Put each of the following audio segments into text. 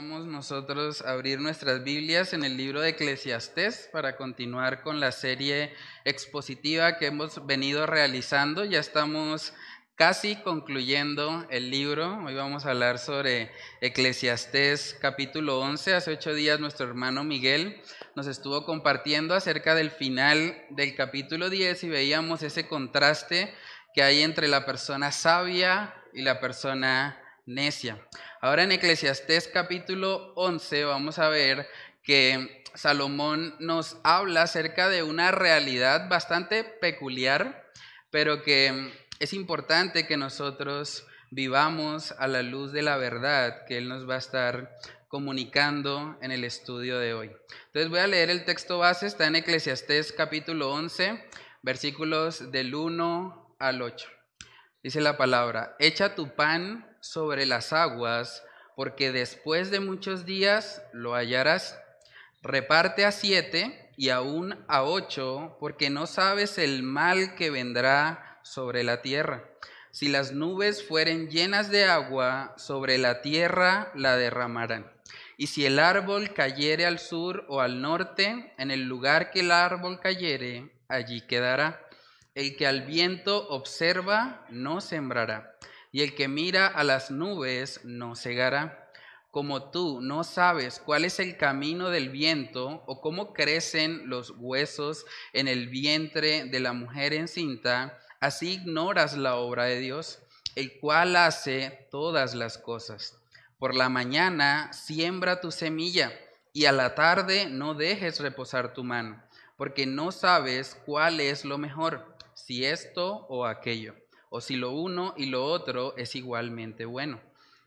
vamos nosotros a abrir nuestras Biblias en el libro de Eclesiastés para continuar con la serie expositiva que hemos venido realizando. Ya estamos casi concluyendo el libro. Hoy vamos a hablar sobre Eclesiastés capítulo 11. Hace ocho días nuestro hermano Miguel nos estuvo compartiendo acerca del final del capítulo 10 y veíamos ese contraste que hay entre la persona sabia y la persona Ahora en Eclesiastés capítulo 11 vamos a ver que Salomón nos habla acerca de una realidad bastante peculiar, pero que es importante que nosotros vivamos a la luz de la verdad que Él nos va a estar comunicando en el estudio de hoy. Entonces voy a leer el texto base, está en Eclesiastés capítulo 11, versículos del 1 al 8. Dice la palabra, echa tu pan sobre las aguas, porque después de muchos días lo hallarás. Reparte a siete y aún a ocho, porque no sabes el mal que vendrá sobre la tierra. Si las nubes fueren llenas de agua, sobre la tierra la derramarán. Y si el árbol cayere al sur o al norte, en el lugar que el árbol cayere, allí quedará. El que al viento observa, no sembrará y el que mira a las nubes no cegará. Como tú no sabes cuál es el camino del viento o cómo crecen los huesos en el vientre de la mujer encinta, así ignoras la obra de Dios, el cual hace todas las cosas. Por la mañana siembra tu semilla y a la tarde no dejes reposar tu mano, porque no sabes cuál es lo mejor, si esto o aquello o si lo uno y lo otro es igualmente bueno.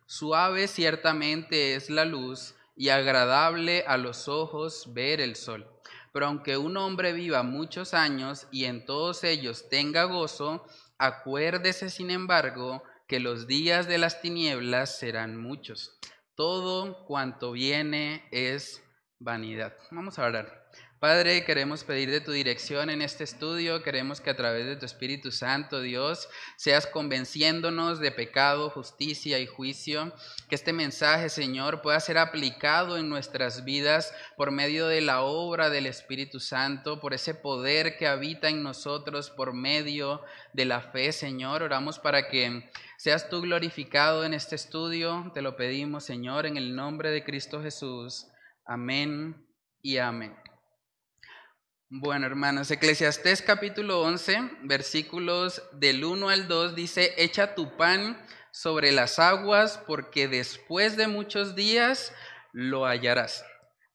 Suave ciertamente es la luz y agradable a los ojos ver el sol. Pero aunque un hombre viva muchos años y en todos ellos tenga gozo, acuérdese sin embargo que los días de las tinieblas serán muchos. Todo cuanto viene es vanidad. Vamos a orar. Padre, queremos pedir de tu dirección en este estudio, queremos que a través de tu Espíritu Santo, Dios, seas convenciéndonos de pecado, justicia y juicio, que este mensaje, Señor, pueda ser aplicado en nuestras vidas por medio de la obra del Espíritu Santo, por ese poder que habita en nosotros por medio de la fe, Señor. Oramos para que seas tú glorificado en este estudio, te lo pedimos, Señor, en el nombre de Cristo Jesús. Amén y amén. Bueno, hermanos, Eclesiastés capítulo 11, versículos del 1 al 2 dice, echa tu pan sobre las aguas porque después de muchos días lo hallarás.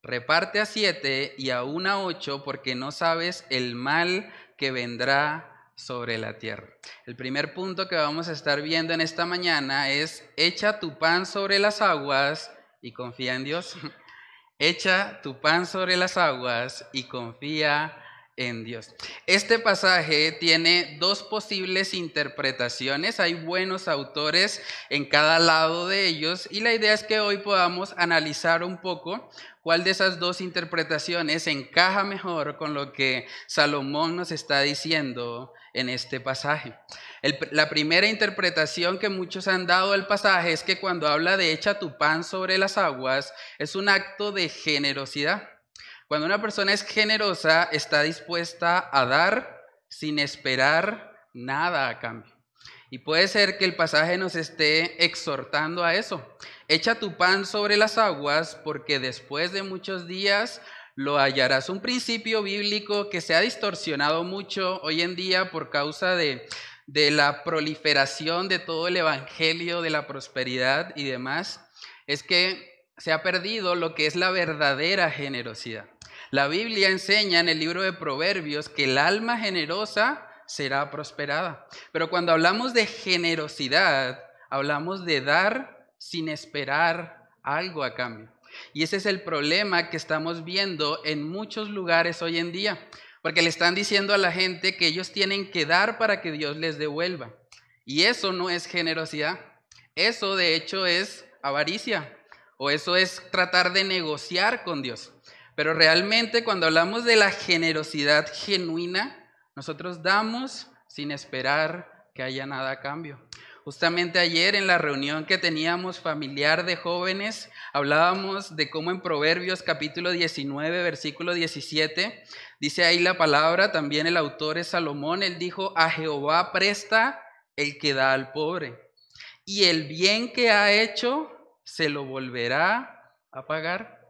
Reparte a siete y a una ocho porque no sabes el mal que vendrá sobre la tierra. El primer punto que vamos a estar viendo en esta mañana es, echa tu pan sobre las aguas y confía en Dios. Echa tu pan sobre las aguas y confía en Dios. Este pasaje tiene dos posibles interpretaciones, hay buenos autores en cada lado de ellos y la idea es que hoy podamos analizar un poco cuál de esas dos interpretaciones encaja mejor con lo que Salomón nos está diciendo en este pasaje. La primera interpretación que muchos han dado al pasaje es que cuando habla de echa tu pan sobre las aguas, es un acto de generosidad. Cuando una persona es generosa, está dispuesta a dar sin esperar nada a cambio. Y puede ser que el pasaje nos esté exhortando a eso. Echa tu pan sobre las aguas porque después de muchos días lo hallarás. Un principio bíblico que se ha distorsionado mucho hoy en día por causa de, de la proliferación de todo el evangelio de la prosperidad y demás, es que se ha perdido lo que es la verdadera generosidad. La Biblia enseña en el libro de Proverbios que el alma generosa será prosperada. Pero cuando hablamos de generosidad, hablamos de dar sin esperar algo a cambio. Y ese es el problema que estamos viendo en muchos lugares hoy en día, porque le están diciendo a la gente que ellos tienen que dar para que Dios les devuelva. Y eso no es generosidad, eso de hecho es avaricia, o eso es tratar de negociar con Dios. Pero realmente cuando hablamos de la generosidad genuina, nosotros damos sin esperar que haya nada a cambio. Justamente ayer en la reunión que teníamos familiar de jóvenes, hablábamos de cómo en Proverbios capítulo 19, versículo 17, dice ahí la palabra, también el autor es Salomón, él dijo, a Jehová presta el que da al pobre, y el bien que ha hecho se lo volverá a pagar.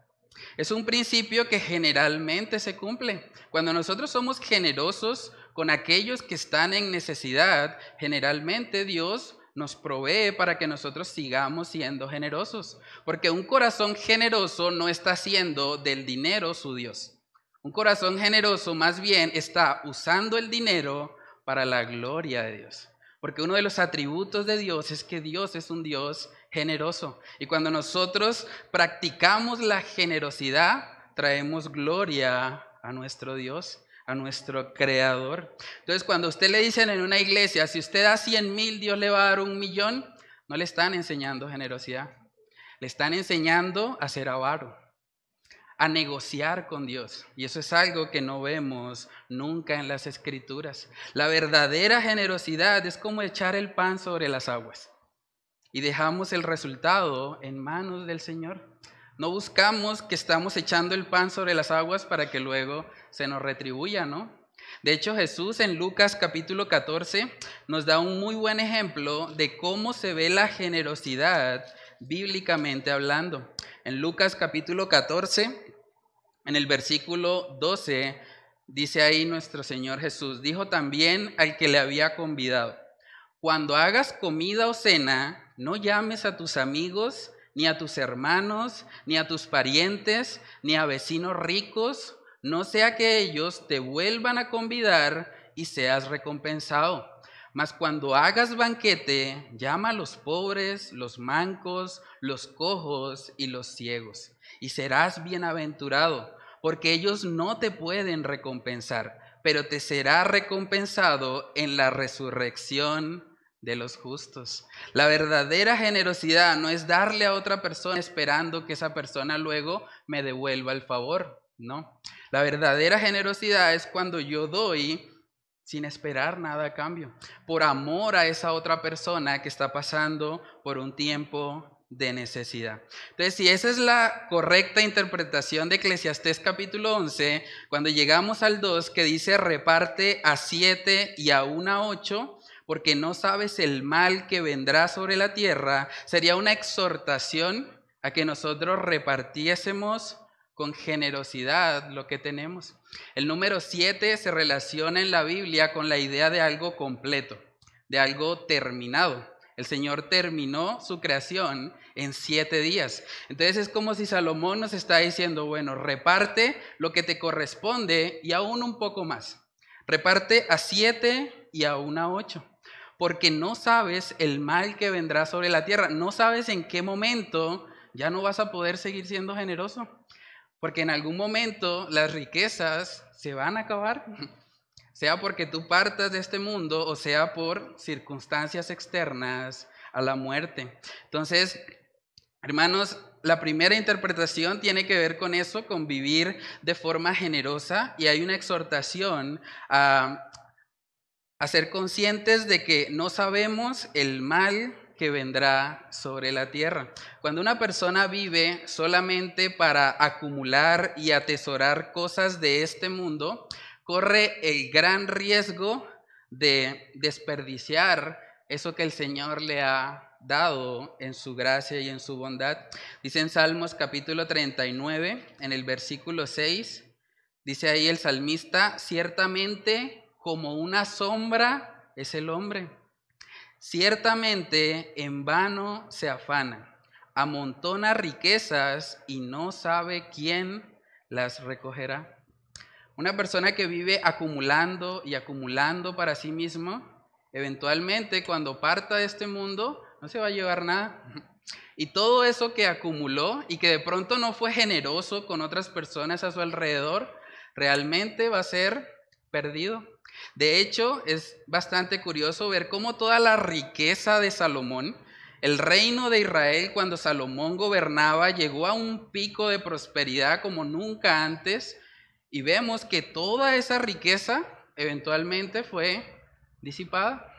Es un principio que generalmente se cumple. Cuando nosotros somos generosos con aquellos que están en necesidad, generalmente Dios nos provee para que nosotros sigamos siendo generosos. Porque un corazón generoso no está haciendo del dinero su Dios. Un corazón generoso más bien está usando el dinero para la gloria de Dios. Porque uno de los atributos de Dios es que Dios es un Dios generoso. Y cuando nosotros practicamos la generosidad, traemos gloria a nuestro Dios a nuestro creador. Entonces, cuando usted le dicen en una iglesia, si usted da 100 mil, Dios le va a dar un millón, no le están enseñando generosidad. Le están enseñando a ser avaro, a negociar con Dios. Y eso es algo que no vemos nunca en las escrituras. La verdadera generosidad es como echar el pan sobre las aguas. Y dejamos el resultado en manos del Señor. No buscamos que estamos echando el pan sobre las aguas para que luego se nos retribuya, ¿no? De hecho, Jesús en Lucas capítulo 14 nos da un muy buen ejemplo de cómo se ve la generosidad bíblicamente hablando. En Lucas capítulo 14, en el versículo 12, dice ahí nuestro Señor Jesús, dijo también al que le había convidado, cuando hagas comida o cena, no llames a tus amigos, ni a tus hermanos, ni a tus parientes, ni a vecinos ricos, no sea que ellos te vuelvan a convidar y seas recompensado. Mas cuando hagas banquete, llama a los pobres, los mancos, los cojos y los ciegos, y serás bienaventurado, porque ellos no te pueden recompensar, pero te será recompensado en la resurrección de los justos. La verdadera generosidad no es darle a otra persona esperando que esa persona luego me devuelva el favor, no. La verdadera generosidad es cuando yo doy sin esperar nada a cambio, por amor a esa otra persona que está pasando por un tiempo de necesidad. Entonces, si esa es la correcta interpretación de Eclesiastés capítulo 11, cuando llegamos al 2 que dice reparte a 7 y a 1 a 8, porque no sabes el mal que vendrá sobre la tierra, sería una exhortación a que nosotros repartiésemos con generosidad lo que tenemos. El número 7 se relaciona en la Biblia con la idea de algo completo, de algo terminado. El Señor terminó su creación en siete días. Entonces es como si Salomón nos está diciendo, bueno, reparte lo que te corresponde y aún un poco más. Reparte a siete y aún a ocho porque no sabes el mal que vendrá sobre la tierra, no sabes en qué momento ya no vas a poder seguir siendo generoso, porque en algún momento las riquezas se van a acabar, sea porque tú partas de este mundo o sea por circunstancias externas a la muerte. Entonces, hermanos, la primera interpretación tiene que ver con eso, con vivir de forma generosa y hay una exhortación a a ser conscientes de que no sabemos el mal que vendrá sobre la tierra. Cuando una persona vive solamente para acumular y atesorar cosas de este mundo, corre el gran riesgo de desperdiciar eso que el Señor le ha dado en su gracia y en su bondad. Dice en Salmos capítulo 39, en el versículo 6, dice ahí el salmista, ciertamente como una sombra es el hombre. Ciertamente en vano se afana, amontona riquezas y no sabe quién las recogerá. Una persona que vive acumulando y acumulando para sí mismo, eventualmente cuando parta de este mundo no se va a llevar nada. Y todo eso que acumuló y que de pronto no fue generoso con otras personas a su alrededor, realmente va a ser perdido. De hecho, es bastante curioso ver cómo toda la riqueza de Salomón, el reino de Israel cuando Salomón gobernaba llegó a un pico de prosperidad como nunca antes y vemos que toda esa riqueza eventualmente fue disipada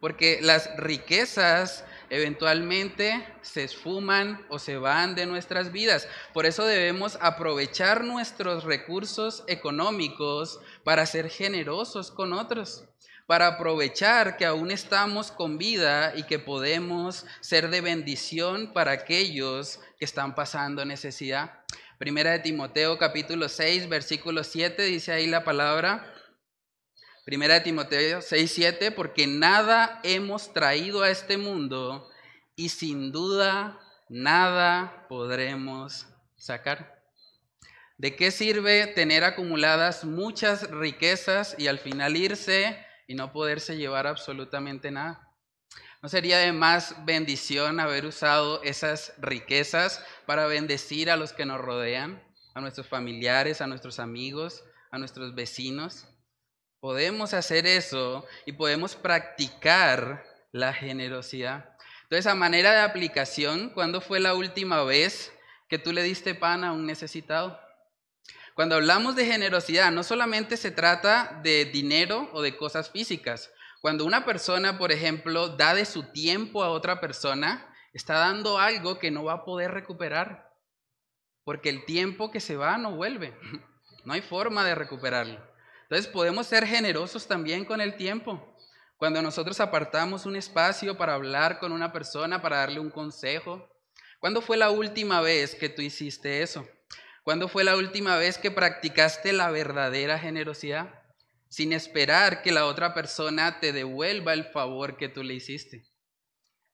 porque las riquezas eventualmente se esfuman o se van de nuestras vidas. Por eso debemos aprovechar nuestros recursos económicos para ser generosos con otros, para aprovechar que aún estamos con vida y que podemos ser de bendición para aquellos que están pasando necesidad. Primera de Timoteo capítulo 6, versículo 7 dice ahí la palabra. Primera de Timoteo 6, 7, porque nada hemos traído a este mundo y sin duda nada podremos sacar. ¿De qué sirve tener acumuladas muchas riquezas y al final irse y no poderse llevar absolutamente nada? ¿No sería de más bendición haber usado esas riquezas para bendecir a los que nos rodean, a nuestros familiares, a nuestros amigos, a nuestros vecinos? Podemos hacer eso y podemos practicar la generosidad. Entonces, a manera de aplicación, ¿cuándo fue la última vez que tú le diste pan a un necesitado? Cuando hablamos de generosidad, no solamente se trata de dinero o de cosas físicas. Cuando una persona, por ejemplo, da de su tiempo a otra persona, está dando algo que no va a poder recuperar. Porque el tiempo que se va no vuelve. No hay forma de recuperarlo. Entonces podemos ser generosos también con el tiempo. Cuando nosotros apartamos un espacio para hablar con una persona, para darle un consejo. ¿Cuándo fue la última vez que tú hiciste eso? ¿Cuándo fue la última vez que practicaste la verdadera generosidad? Sin esperar que la otra persona te devuelva el favor que tú le hiciste.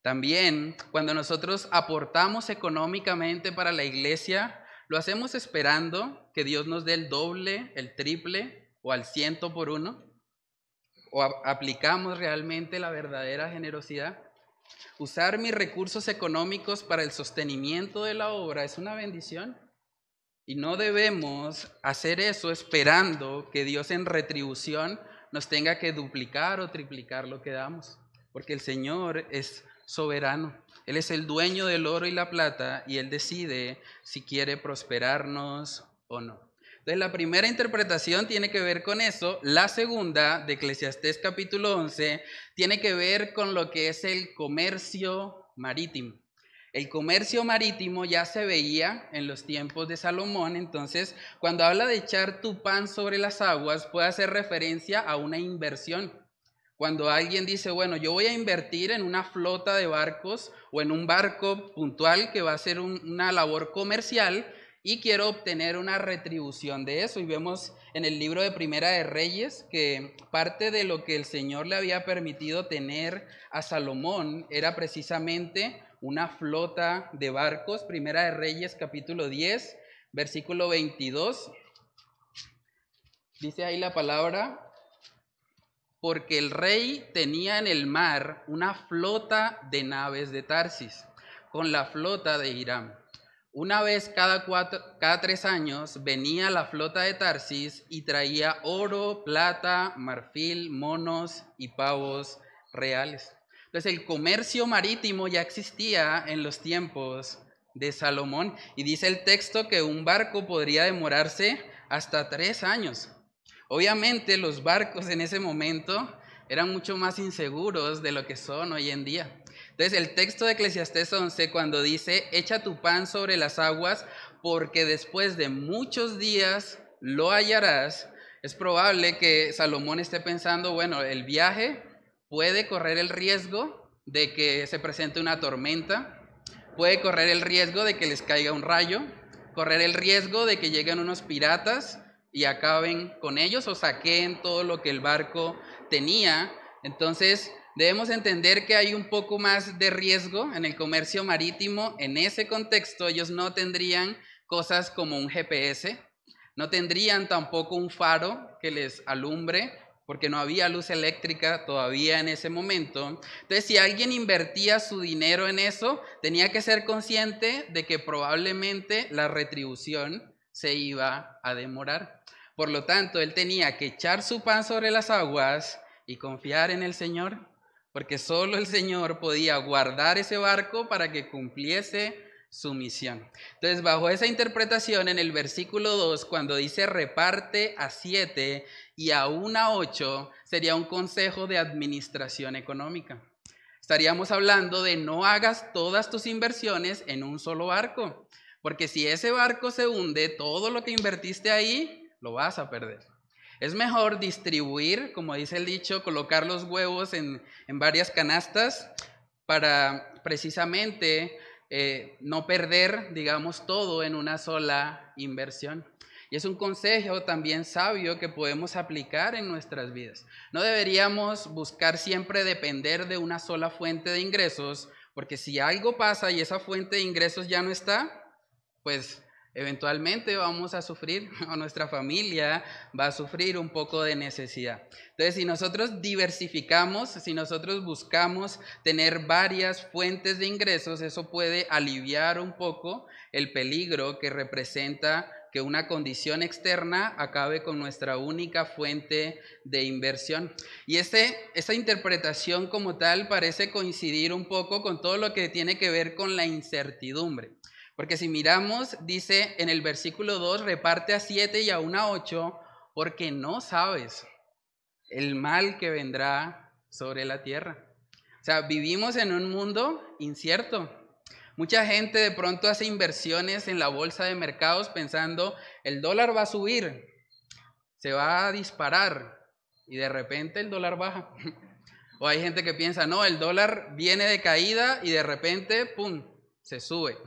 También cuando nosotros aportamos económicamente para la iglesia, lo hacemos esperando que Dios nos dé el doble, el triple o al ciento por uno? ¿O aplicamos realmente la verdadera generosidad? Usar mis recursos económicos para el sostenimiento de la obra es una bendición. Y no debemos hacer eso esperando que Dios en retribución nos tenga que duplicar o triplicar lo que damos. Porque el Señor es soberano. Él es el dueño del oro y la plata y Él decide si quiere prosperarnos o no. Entonces la primera interpretación tiene que ver con eso, la segunda de Eclesiastés capítulo 11 tiene que ver con lo que es el comercio marítimo. El comercio marítimo ya se veía en los tiempos de Salomón, entonces cuando habla de echar tu pan sobre las aguas puede hacer referencia a una inversión. Cuando alguien dice, bueno, yo voy a invertir en una flota de barcos o en un barco puntual que va a ser una labor comercial, y quiero obtener una retribución de eso. Y vemos en el libro de Primera de Reyes que parte de lo que el Señor le había permitido tener a Salomón era precisamente una flota de barcos. Primera de Reyes capítulo 10, versículo 22. Dice ahí la palabra, porque el rey tenía en el mar una flota de naves de Tarsis, con la flota de Hiram. Una vez cada, cada tres años venía la flota de Tarsis y traía oro, plata, marfil, monos y pavos reales. Entonces el comercio marítimo ya existía en los tiempos de Salomón y dice el texto que un barco podría demorarse hasta tres años. Obviamente los barcos en ese momento eran mucho más inseguros de lo que son hoy en día. Entonces el texto de Eclesiastés 11 cuando dice, echa tu pan sobre las aguas, porque después de muchos días lo hallarás, es probable que Salomón esté pensando, bueno, el viaje puede correr el riesgo de que se presente una tormenta, puede correr el riesgo de que les caiga un rayo, correr el riesgo de que lleguen unos piratas y acaben con ellos o saquen todo lo que el barco tenía. Entonces, debemos entender que hay un poco más de riesgo en el comercio marítimo. En ese contexto, ellos no tendrían cosas como un GPS, no tendrían tampoco un faro que les alumbre, porque no había luz eléctrica todavía en ese momento. Entonces, si alguien invertía su dinero en eso, tenía que ser consciente de que probablemente la retribución se iba a demorar. Por lo tanto, él tenía que echar su pan sobre las aguas y confiar en el Señor porque solo el Señor podía guardar ese barco para que cumpliese su misión. Entonces, bajo esa interpretación, en el versículo 2, cuando dice reparte a siete y aún a ocho, sería un consejo de administración económica. Estaríamos hablando de no hagas todas tus inversiones en un solo barco, porque si ese barco se hunde, todo lo que invertiste ahí lo vas a perder. Es mejor distribuir, como dice el dicho, colocar los huevos en, en varias canastas para precisamente eh, no perder, digamos, todo en una sola inversión. Y es un consejo también sabio que podemos aplicar en nuestras vidas. No deberíamos buscar siempre depender de una sola fuente de ingresos, porque si algo pasa y esa fuente de ingresos ya no está, pues eventualmente vamos a sufrir, o nuestra familia va a sufrir un poco de necesidad. Entonces, si nosotros diversificamos, si nosotros buscamos tener varias fuentes de ingresos, eso puede aliviar un poco el peligro que representa que una condición externa acabe con nuestra única fuente de inversión. Y ese, esa interpretación como tal parece coincidir un poco con todo lo que tiene que ver con la incertidumbre. Porque si miramos, dice en el versículo 2, reparte a siete y aún a ocho, porque no sabes el mal que vendrá sobre la tierra. O sea, vivimos en un mundo incierto. Mucha gente de pronto hace inversiones en la bolsa de mercados pensando, el dólar va a subir, se va a disparar y de repente el dólar baja. O hay gente que piensa, no, el dólar viene de caída y de repente, ¡pum!, se sube.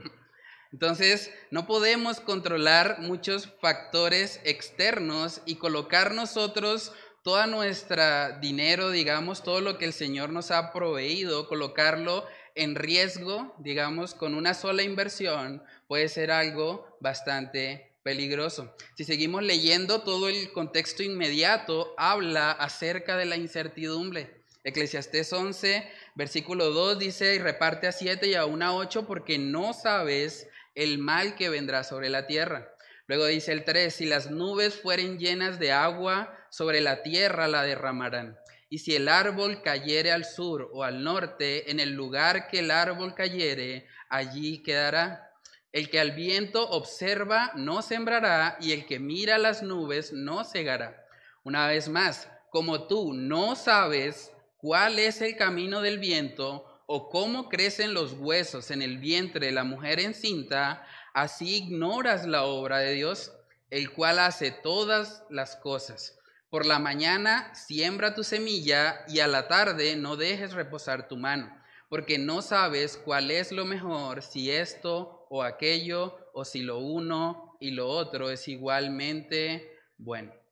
Entonces, no podemos controlar muchos factores externos y colocar nosotros todo nuestro dinero, digamos, todo lo que el Señor nos ha proveído, colocarlo en riesgo, digamos, con una sola inversión, puede ser algo bastante peligroso. Si seguimos leyendo, todo el contexto inmediato habla acerca de la incertidumbre. Eclesiastés 11, versículo 2 dice, y reparte a siete y a una ocho porque no sabes el mal que vendrá sobre la tierra. Luego dice el 3, si las nubes fueren llenas de agua, sobre la tierra la derramarán. Y si el árbol cayere al sur o al norte, en el lugar que el árbol cayere, allí quedará. El que al viento observa no sembrará, y el que mira las nubes no cegará. Una vez más, como tú no sabes cuál es el camino del viento, o cómo crecen los huesos en el vientre de la mujer encinta, así ignoras la obra de Dios, el cual hace todas las cosas. Por la mañana siembra tu semilla y a la tarde no dejes reposar tu mano, porque no sabes cuál es lo mejor, si esto o aquello, o si lo uno y lo otro es igualmente bueno.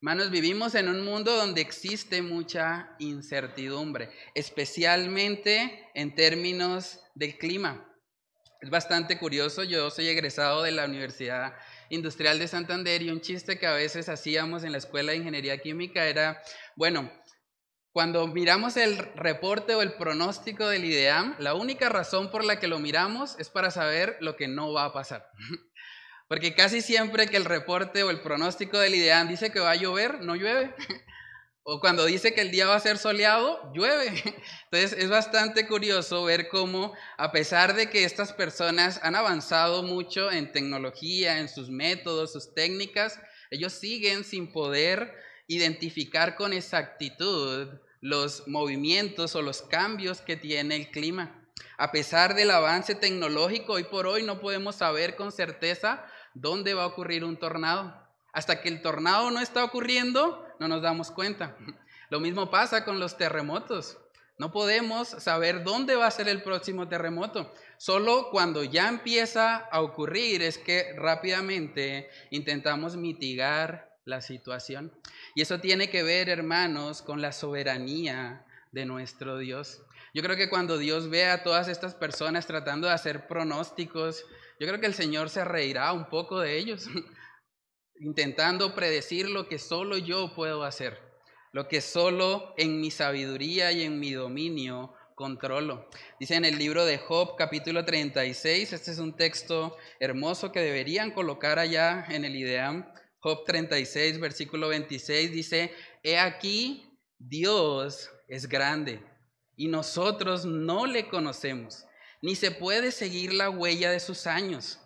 Hermanos, vivimos en un mundo donde existe mucha incertidumbre, especialmente en términos del clima. Es bastante curioso, yo soy egresado de la Universidad Industrial de Santander y un chiste que a veces hacíamos en la Escuela de Ingeniería Química era, bueno, cuando miramos el reporte o el pronóstico del IDEAM, la única razón por la que lo miramos es para saber lo que no va a pasar. Porque casi siempre que el reporte o el pronóstico del IDEAM dice que va a llover, no llueve. O cuando dice que el día va a ser soleado, llueve. Entonces es bastante curioso ver cómo, a pesar de que estas personas han avanzado mucho en tecnología, en sus métodos, sus técnicas, ellos siguen sin poder identificar con exactitud los movimientos o los cambios que tiene el clima. A pesar del avance tecnológico, hoy por hoy no podemos saber con certeza dónde va a ocurrir un tornado. Hasta que el tornado no está ocurriendo, no nos damos cuenta. Lo mismo pasa con los terremotos. No podemos saber dónde va a ser el próximo terremoto. Solo cuando ya empieza a ocurrir es que rápidamente intentamos mitigar la situación. Y eso tiene que ver, hermanos, con la soberanía de nuestro Dios. Yo creo que cuando Dios ve a todas estas personas tratando de hacer pronósticos yo creo que el Señor se reirá un poco de ellos, intentando predecir lo que solo yo puedo hacer, lo que solo en mi sabiduría y en mi dominio controlo. Dice en el libro de Job capítulo 36, este es un texto hermoso que deberían colocar allá en el IDEAM. Job 36, versículo 26 dice, He aquí, Dios es grande y nosotros no le conocemos ni se puede seguir la huella de sus años.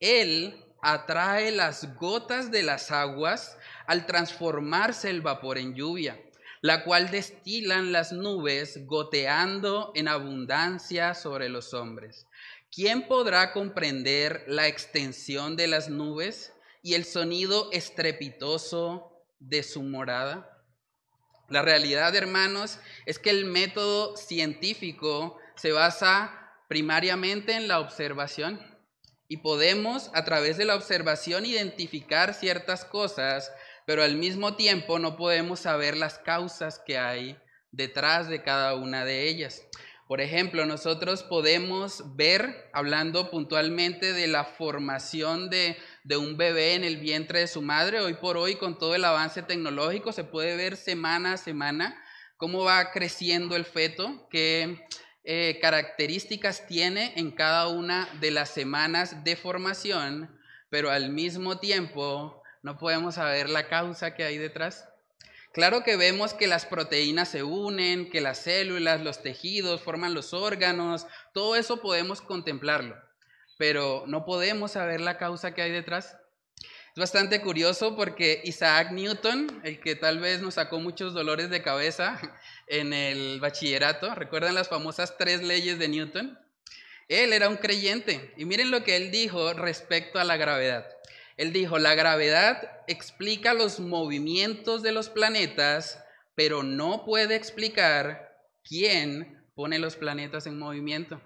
Él atrae las gotas de las aguas al transformarse el vapor en lluvia, la cual destilan las nubes goteando en abundancia sobre los hombres. ¿Quién podrá comprender la extensión de las nubes y el sonido estrepitoso de su morada? La realidad, hermanos, es que el método científico se basa primariamente en la observación y podemos a través de la observación identificar ciertas cosas, pero al mismo tiempo no podemos saber las causas que hay detrás de cada una de ellas. Por ejemplo, nosotros podemos ver, hablando puntualmente de la formación de, un bebé en el vientre de su madre, hoy por hoy con todo el avance tecnológico se puede ver semana a semana cómo va creciendo el feto, qué eh, características tiene en cada una de las semanas de formación, pero al mismo tiempo no podemos saber la causa que hay detrás. Claro que vemos que las proteínas se unen, que las células, los tejidos forman los órganos, todo eso podemos contemplarlo, pero no podemos saber la causa que hay detrás. Es bastante curioso porque Isaac Newton, el que tal vez nos sacó muchos dolores de cabeza en el bachillerato, ¿recuerdan las famosas tres leyes de Newton? Él era un creyente y miren lo que él dijo respecto a la gravedad. Él dijo, la gravedad explica los movimientos de los planetas, pero no puede explicar quién pone los planetas en movimiento.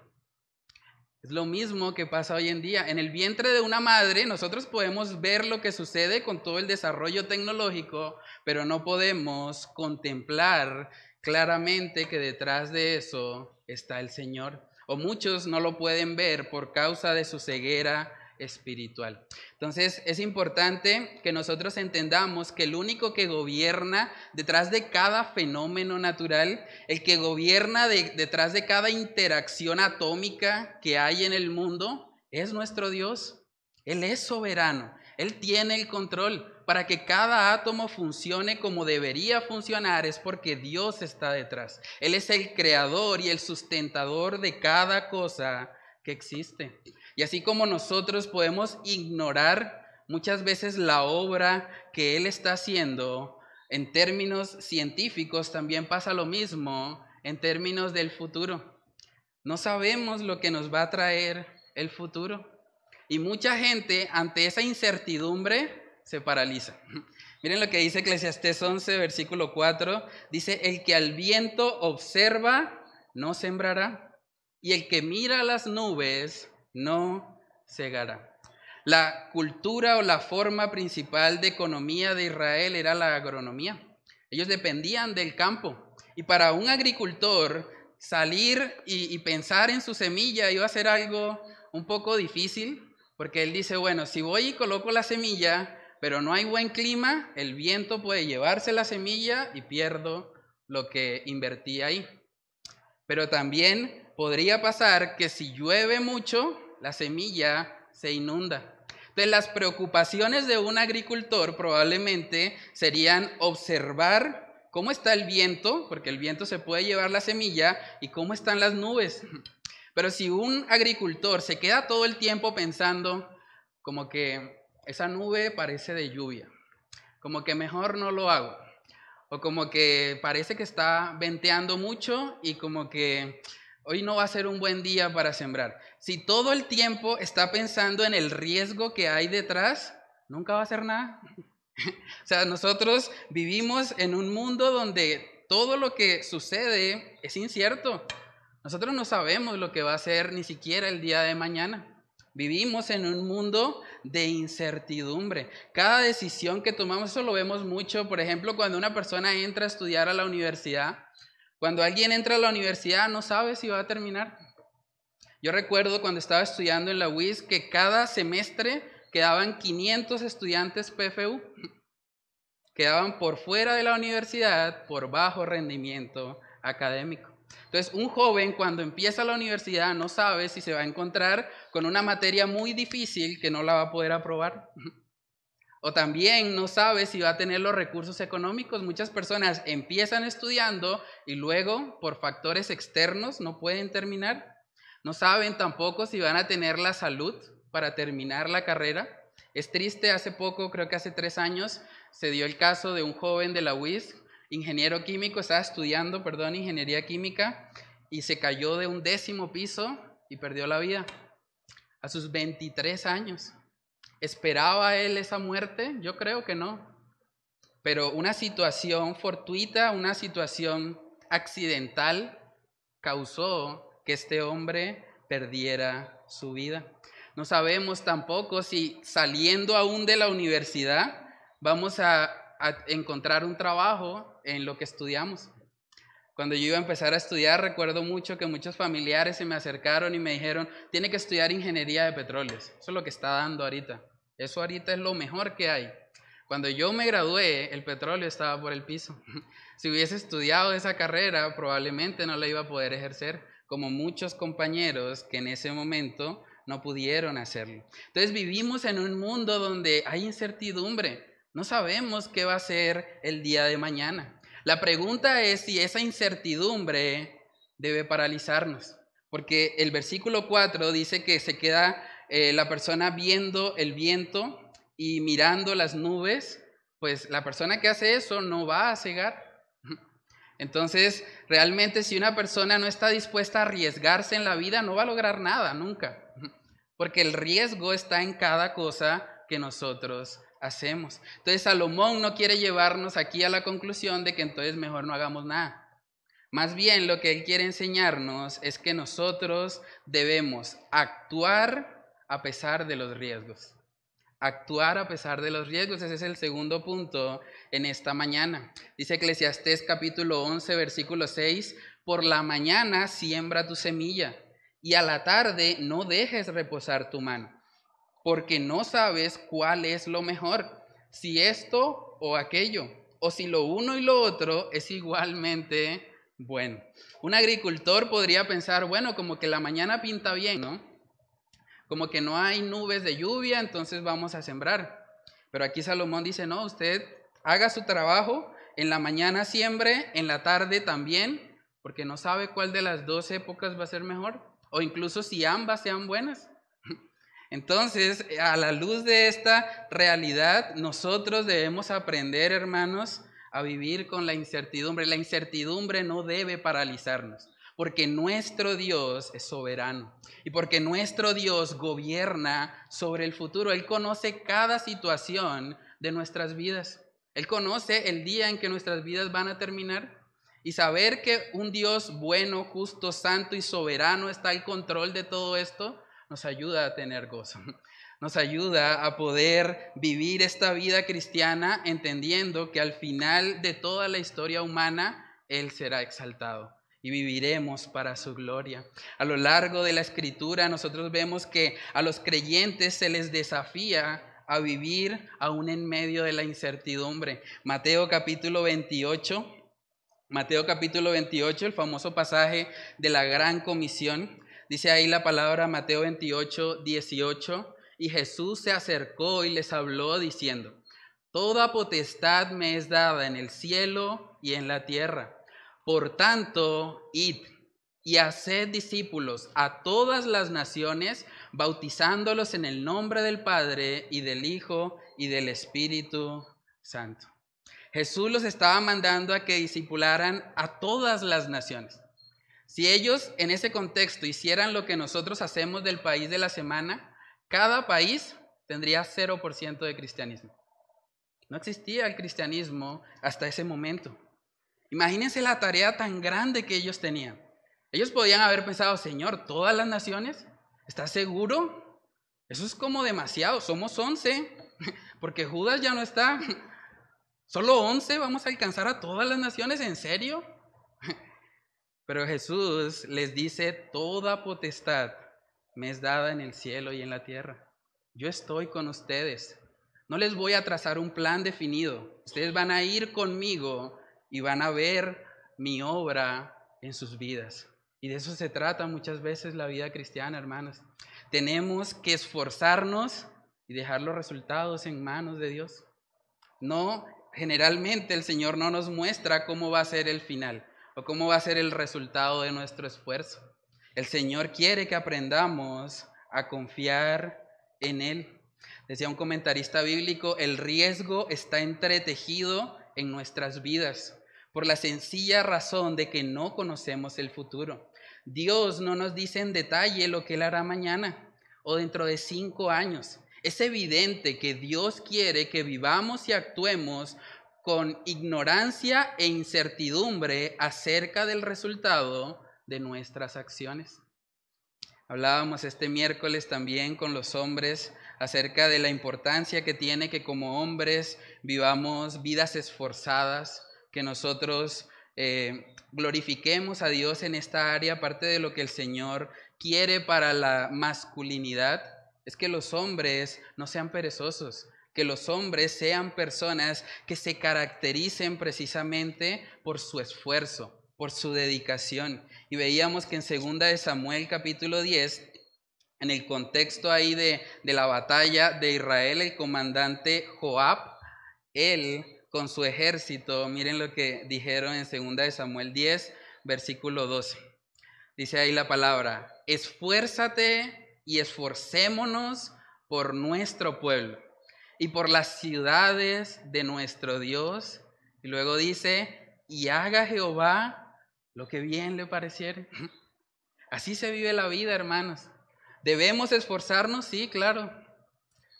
Es lo mismo que pasa hoy en día. En el vientre de una madre nosotros podemos ver lo que sucede con todo el desarrollo tecnológico, pero no podemos contemplar claramente que detrás de eso está el Señor. O muchos no lo pueden ver por causa de su ceguera espiritual. Entonces es importante que nosotros entendamos que el único que gobierna detrás de cada fenómeno natural, el que gobierna detrás de cada interacción atómica que hay en el mundo, es nuestro Dios. Él es soberano, Él tiene el control. Para que cada átomo funcione como debería funcionar es porque Dios está detrás. Él es el creador y el sustentador de cada cosa que existe. Y así como nosotros podemos ignorar muchas veces la obra que Él está haciendo, en términos científicos también pasa lo mismo en términos del futuro. No sabemos lo que nos va a traer el futuro. Y mucha gente ante esa incertidumbre se paraliza. Miren lo que dice Eclesiastés 11, versículo 4. Dice, el que al viento observa, no sembrará. Y el que mira las nubes, no cegará. La cultura o la forma principal de economía de Israel era la agronomía. Ellos dependían del campo. Y para un agricultor salir y, pensar en su semilla iba a ser algo un poco difícil, porque él dice, bueno, si voy y coloco la semilla, pero no hay buen clima, el viento puede llevarse la semilla y pierdo lo que invertí ahí. Pero también podría pasar que si llueve mucho, la semilla se inunda. Entonces las preocupaciones de un agricultor probablemente serían observar cómo está el viento, porque el viento se puede llevar la semilla, y cómo están las nubes. Pero si un agricultor se queda todo el tiempo pensando como que esa nube parece de lluvia, como que mejor no lo hago, o como que parece que está venteando mucho y como que hoy no va a ser un buen día para sembrar. Si todo el tiempo está pensando en el riesgo que hay detrás, nunca va a hacer nada. o sea, nosotros vivimos en un mundo donde todo lo que sucede es incierto. Nosotros no sabemos lo que va a ser ni siquiera el día de mañana. Vivimos en un mundo de incertidumbre. Cada decisión que tomamos, eso lo vemos mucho, por ejemplo, cuando una persona entra a estudiar a la universidad, cuando alguien entra a la universidad no sabe si va a terminar. Yo recuerdo cuando estaba estudiando en la UIS que cada semestre quedaban 500 estudiantes PFU. Quedaban por fuera de la universidad por bajo rendimiento académico. Entonces, un joven cuando empieza la universidad no sabe si se va a encontrar con una materia muy difícil que no la va a poder aprobar. O también no sabe si va a tener los recursos económicos. Muchas personas empiezan estudiando y luego por factores externos no pueden terminar. No saben tampoco si van a tener la salud para terminar la carrera. Es triste, hace poco, creo que hace tres años, se dio el caso de un joven de la UIS, ingeniero químico, estaba estudiando, perdón, ingeniería química y se cayó de un décimo piso y perdió la vida a sus 23 años. ¿Esperaba él esa muerte? Yo creo que no. Pero una situación fortuita, una situación accidental, causó que este hombre perdiera su vida. No sabemos tampoco si saliendo aún de la universidad vamos a, a encontrar un trabajo en lo que estudiamos. Cuando yo iba a empezar a estudiar, recuerdo mucho que muchos familiares se me acercaron y me dijeron, tiene que estudiar ingeniería de petróleos. Eso es lo que está dando ahorita. Eso ahorita es lo mejor que hay. Cuando yo me gradué, el petróleo estaba por el piso. Si hubiese estudiado esa carrera, probablemente no la iba a poder ejercer, como muchos compañeros que en ese momento no pudieron hacerlo. Entonces vivimos en un mundo donde hay incertidumbre. No sabemos qué va a ser el día de mañana. La pregunta es si esa incertidumbre debe paralizarnos, porque el versículo 4 dice que se queda eh, la persona viendo el viento y mirando las nubes, pues la persona que hace eso no va a cegar. Entonces, realmente si una persona no está dispuesta a arriesgarse en la vida, no va a lograr nada, nunca. Porque el riesgo está en cada cosa que nosotros hacemos. Entonces Salomón no quiere llevarnos aquí a la conclusión de que entonces mejor no hagamos nada. Más bien lo que él quiere enseñarnos es que nosotros debemos actuar a pesar de los riesgos. Actuar a pesar de los riesgos, ese es el segundo punto en esta mañana. Dice Eclesiastés capítulo 11, versículo 6, por la mañana siembra tu semilla y a la tarde no dejes reposar tu mano porque no sabes cuál es lo mejor, si esto o aquello, o si lo uno y lo otro es igualmente bueno. Un agricultor podría pensar, bueno, como que la mañana pinta bien, ¿no? Como que no hay nubes de lluvia, entonces vamos a sembrar. Pero aquí Salomón dice, no, usted haga su trabajo, en la mañana siembre, en la tarde también, porque no sabe cuál de las dos épocas va a ser mejor, o incluso si ambas sean buenas. Entonces, a la luz de esta realidad, nosotros debemos aprender, hermanos, a vivir con la incertidumbre. La incertidumbre no debe paralizarnos, porque nuestro Dios es soberano y porque nuestro Dios gobierna sobre el futuro. Él conoce cada situación de nuestras vidas. Él conoce el día en que nuestras vidas van a terminar. Y saber que un Dios bueno, justo, santo y soberano está al control de todo esto, nos ayuda a tener gozo, nos ayuda a poder vivir esta vida cristiana entendiendo que al final de toda la historia humana Él será exaltado y viviremos para su gloria. A lo largo de la escritura nosotros vemos que a los creyentes se les desafía a vivir aún en medio de la incertidumbre. Mateo capítulo 28, Mateo capítulo 28, el famoso pasaje de la gran comisión. Dice ahí la palabra Mateo 28, 18, y Jesús se acercó y les habló diciendo, Toda potestad me es dada en el cielo y en la tierra. Por tanto, id y haced discípulos a todas las naciones, bautizándolos en el nombre del Padre y del Hijo y del Espíritu Santo. Jesús los estaba mandando a que discipularan a todas las naciones. Si ellos en ese contexto hicieran lo que nosotros hacemos del país de la semana, cada país tendría 0% de cristianismo. No existía el cristianismo hasta ese momento. Imagínense la tarea tan grande que ellos tenían. Ellos podían haber pensado, Señor, todas las naciones, ¿estás seguro? Eso es como demasiado, somos 11, porque Judas ya no está. Solo 11 vamos a alcanzar a todas las naciones, ¿en serio? Pero Jesús les dice, toda potestad me es dada en el cielo y en la tierra. Yo estoy con ustedes. No les voy a trazar un plan definido. Ustedes van a ir conmigo y van a ver mi obra en sus vidas. Y de eso se trata muchas veces la vida cristiana, hermanos. Tenemos que esforzarnos y dejar los resultados en manos de Dios. No, generalmente el Señor no nos muestra cómo va a ser el final cómo va a ser el resultado de nuestro esfuerzo. El Señor quiere que aprendamos a confiar en Él. Decía un comentarista bíblico, el riesgo está entretejido en nuestras vidas por la sencilla razón de que no conocemos el futuro. Dios no nos dice en detalle lo que Él hará mañana o dentro de cinco años. Es evidente que Dios quiere que vivamos y actuemos con ignorancia e incertidumbre acerca del resultado de nuestras acciones. Hablábamos este miércoles también con los hombres acerca de la importancia que tiene que como hombres vivamos vidas esforzadas, que nosotros eh, glorifiquemos a Dios en esta área, aparte de lo que el Señor quiere para la masculinidad, es que los hombres no sean perezosos, que los hombres sean personas que se caractericen precisamente por su esfuerzo, por su dedicación. Y veíamos que en segunda de Samuel capítulo 10, en el contexto ahí de, de la batalla de Israel, el comandante Joab, él con su ejército, miren lo que dijeron en segunda de Samuel 10, versículo 12. Dice ahí la palabra, esfuérzate y esforcémonos por nuestro pueblo y por las ciudades de nuestro Dios. Y luego dice, y haga Jehová lo que bien le pareciere. Así se vive la vida, hermanos. Debemos esforzarnos, sí, claro.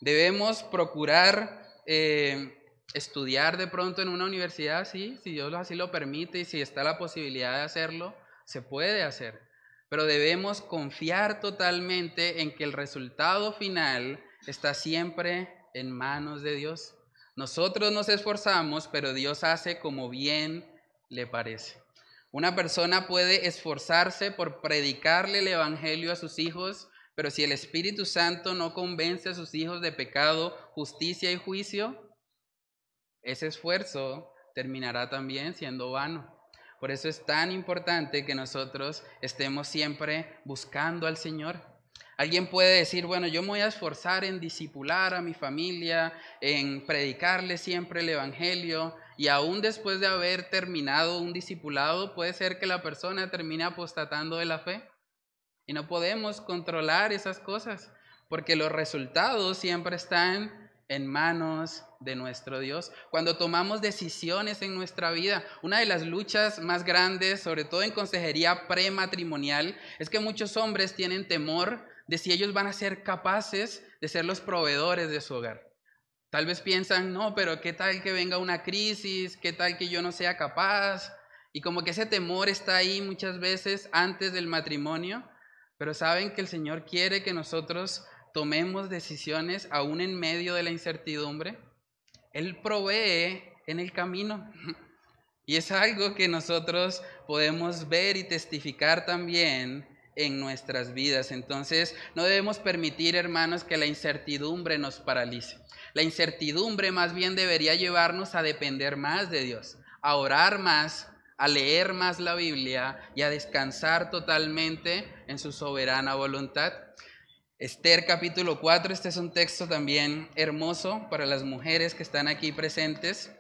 Debemos procurar eh, estudiar de pronto en una universidad, sí, si Dios así lo permite y si está la posibilidad de hacerlo, se puede hacer. Pero debemos confiar totalmente en que el resultado final está siempre en manos de Dios. Nosotros nos esforzamos, pero Dios hace como bien le parece. Una persona puede esforzarse por predicarle el Evangelio a sus hijos, pero si el Espíritu Santo no convence a sus hijos de pecado, justicia y juicio, ese esfuerzo terminará también siendo vano. Por eso es tan importante que nosotros estemos siempre buscando al Señor. Alguien puede decir, bueno, yo me voy a esforzar en disipular a mi familia, en predicarle siempre el Evangelio, y aún después de haber terminado un discipulado, puede ser que la persona termine apostatando de la fe. Y no podemos controlar esas cosas, porque los resultados siempre están en manos de nuestro Dios. Cuando tomamos decisiones en nuestra vida, una de las luchas más grandes, sobre todo en consejería prematrimonial, es que muchos hombres tienen temor de si ellos van a ser capaces de ser los proveedores de su hogar. Tal vez piensan, no, pero ¿qué tal que venga una crisis? ¿Qué tal que yo no sea capaz? Y como que ese temor está ahí muchas veces antes del matrimonio, pero saben que el Señor quiere que nosotros tomemos decisiones aún en medio de la incertidumbre. Él provee en el camino. Y es algo que nosotros podemos ver y testificar también en nuestras vidas. Entonces, no debemos permitir, hermanos, que la incertidumbre nos paralice. La incertidumbre más bien debería llevarnos a depender más de Dios, a orar más, a leer más la Biblia y a descansar totalmente en su soberana voluntad. Esther capítulo 4, este es un texto también hermoso para las mujeres que están aquí presentes.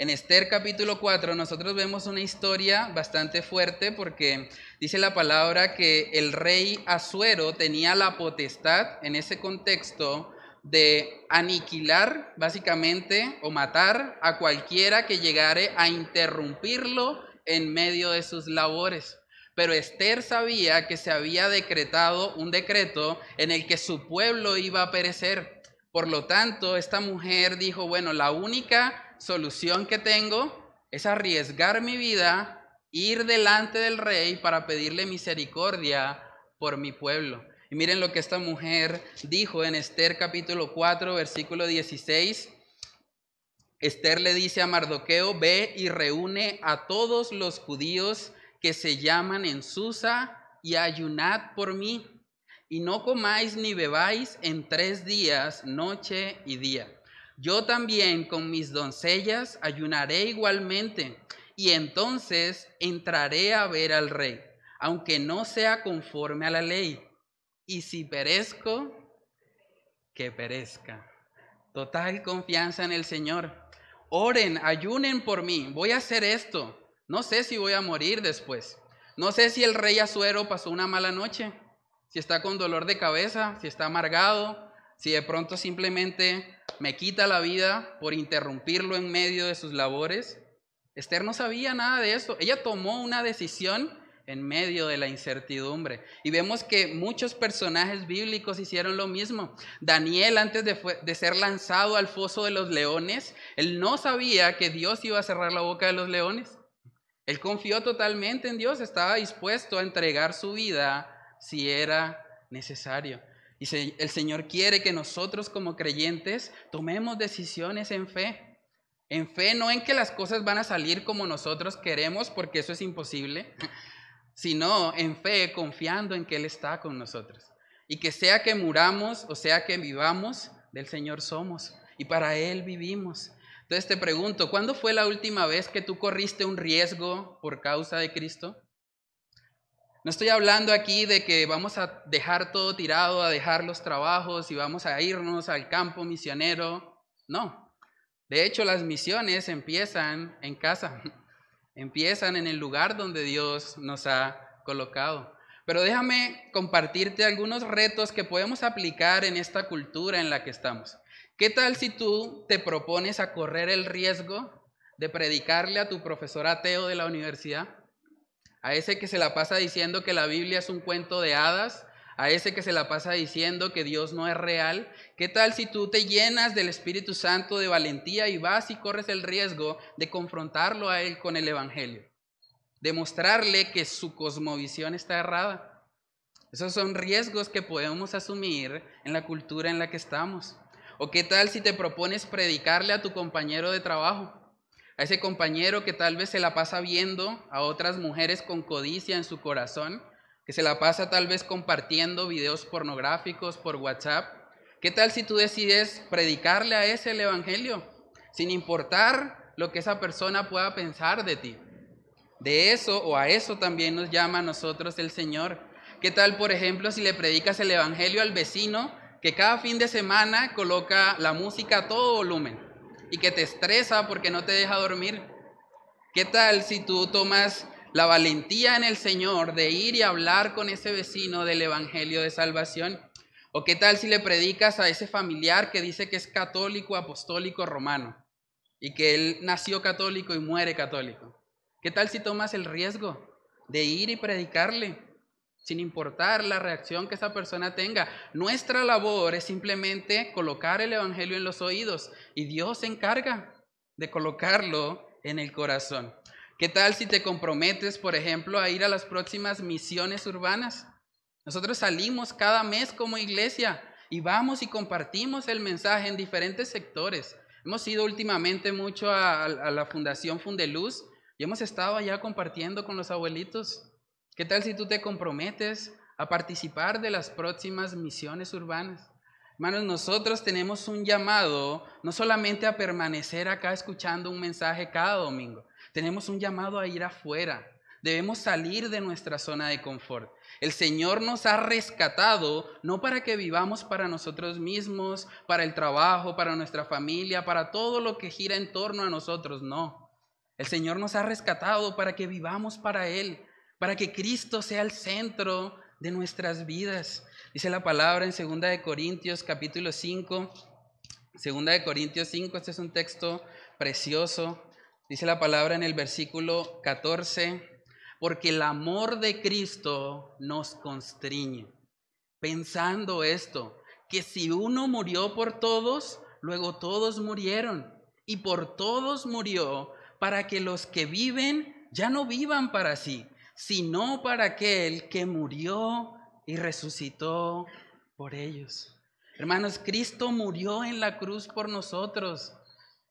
En Esther capítulo 4 nosotros vemos una historia bastante fuerte porque dice la palabra que el rey Asuero tenía la potestad en ese contexto de aniquilar básicamente o matar a cualquiera que llegare a interrumpirlo en medio de sus labores. Pero Esther sabía que se había decretado un decreto en el que su pueblo iba a perecer. Por lo tanto, esta mujer dijo, bueno, la única solución que tengo es arriesgar mi vida, ir delante del rey para pedirle misericordia por mi pueblo. Y miren lo que esta mujer dijo en Esther capítulo 4, versículo 16. Esther le dice a Mardoqueo, ve y reúne a todos los judíos que se llaman en Susa y ayunad por mí, y no comáis ni bebáis en tres días, noche y día yo también con mis doncellas ayunaré igualmente, y entonces entraré a ver al rey, aunque no sea conforme a la ley. Y si perezco, que perezca. Total confianza en el Señor. Oren, ayunen por mí. Voy a hacer esto. No sé si voy a morir después. No sé si el rey Azuero pasó una mala noche, si está con dolor de cabeza, si está amargado, si de pronto simplemente me quita la vida por interrumpirlo en medio de sus labores. Esther no sabía nada de eso. Ella tomó una decisión en medio de la incertidumbre. Y vemos que muchos personajes bíblicos hicieron lo mismo. Daniel, antes de, de, ser lanzado al foso de los leones, él no sabía que Dios iba a cerrar la boca de los leones. Él confió totalmente en Dios, estaba dispuesto a entregar su vida si era necesario. Y el Señor quiere que nosotros como creyentes tomemos decisiones en fe. En fe, no en que las cosas van a salir como nosotros queremos, porque eso es imposible, sino en fe, confiando en que Él está con nosotros. Y que sea que muramos o sea que vivamos, del Señor somos. Y para Él vivimos. Entonces te pregunto, ¿cuándo fue la última vez que tú corriste un riesgo por causa de Cristo? No estoy hablando aquí de que vamos a dejar todo tirado, a dejar los trabajos y vamos a irnos al campo misionero. No. De hecho, las misiones empiezan en casa, empiezan en el lugar donde Dios nos ha colocado. Pero déjame compartirte algunos retos que podemos aplicar en esta cultura en la que estamos. ¿Qué tal si tú te propones a correr el riesgo de predicarle a tu profesor ateo de la universidad? A ese que se la pasa diciendo que la Biblia es un cuento de hadas, a ese que se la pasa diciendo que Dios no es real. ¿Qué tal si tú te llenas del Espíritu Santo de valentía y vas y corres el riesgo de confrontarlo a él con el Evangelio? De mostrarle que su cosmovisión está errada. Esos son riesgos que podemos asumir en la cultura en la que estamos. ¿O qué tal si te propones predicarle a tu compañero de trabajo? A ese compañero que tal vez se la pasa viendo a otras mujeres con codicia en su corazón, que se la pasa tal vez compartiendo videos pornográficos por WhatsApp. ¿Qué tal si tú decides predicarle a ese el Evangelio, sin importar lo que esa persona pueda pensar de ti? De eso o a eso también nos llama a nosotros el Señor. ¿Qué tal, por ejemplo, si le predicas el Evangelio al vecino que cada fin de semana coloca la música a todo volumen y que te estresa porque no te deja dormir. ¿Qué tal si tú tomas la valentía en el Señor de ir y hablar con ese vecino del Evangelio de Salvación? ¿O qué tal si le predicas a ese familiar que dice que es católico, apostólico, romano y que él nació católico y muere católico? ¿Qué tal si tomas el riesgo de ir y predicarle? Sin importar la reacción que esa persona tenga. Nuestra labor es simplemente colocar el Evangelio en los oídos y Dios se encarga de colocarlo en el corazón. ¿Qué tal si te comprometes, por ejemplo, a ir a las próximas misiones urbanas? Nosotros salimos cada mes como iglesia y vamos y compartimos el mensaje en diferentes sectores. Hemos ido últimamente mucho a, la Fundación Fundeluz y hemos estado allá compartiendo con los abuelitos ¿Qué tal si tú te comprometes a participar de las próximas misiones urbanas? Hermanos, nosotros tenemos un llamado no solamente a permanecer acá escuchando un mensaje cada domingo, tenemos un llamado a ir afuera. Debemos salir de nuestra zona de confort. El Señor nos ha rescatado no para que vivamos para nosotros mismos, para el trabajo, para nuestra familia, para todo lo que gira en torno a nosotros, no. El Señor nos ha rescatado para que vivamos para Él, para que Cristo sea el centro de nuestras vidas. Dice la palabra en 2 de Corintios capítulo 5, 2 de Corintios 5, este es un texto precioso. Dice la palabra en el versículo 14, porque el amor de Cristo nos constriñe. Pensando esto, que si uno murió por todos, luego todos murieron. Y por todos murió para que los que viven ya no vivan para sí, sino para aquel que murió y resucitó por ellos. Hermanos, Cristo murió en la cruz por nosotros.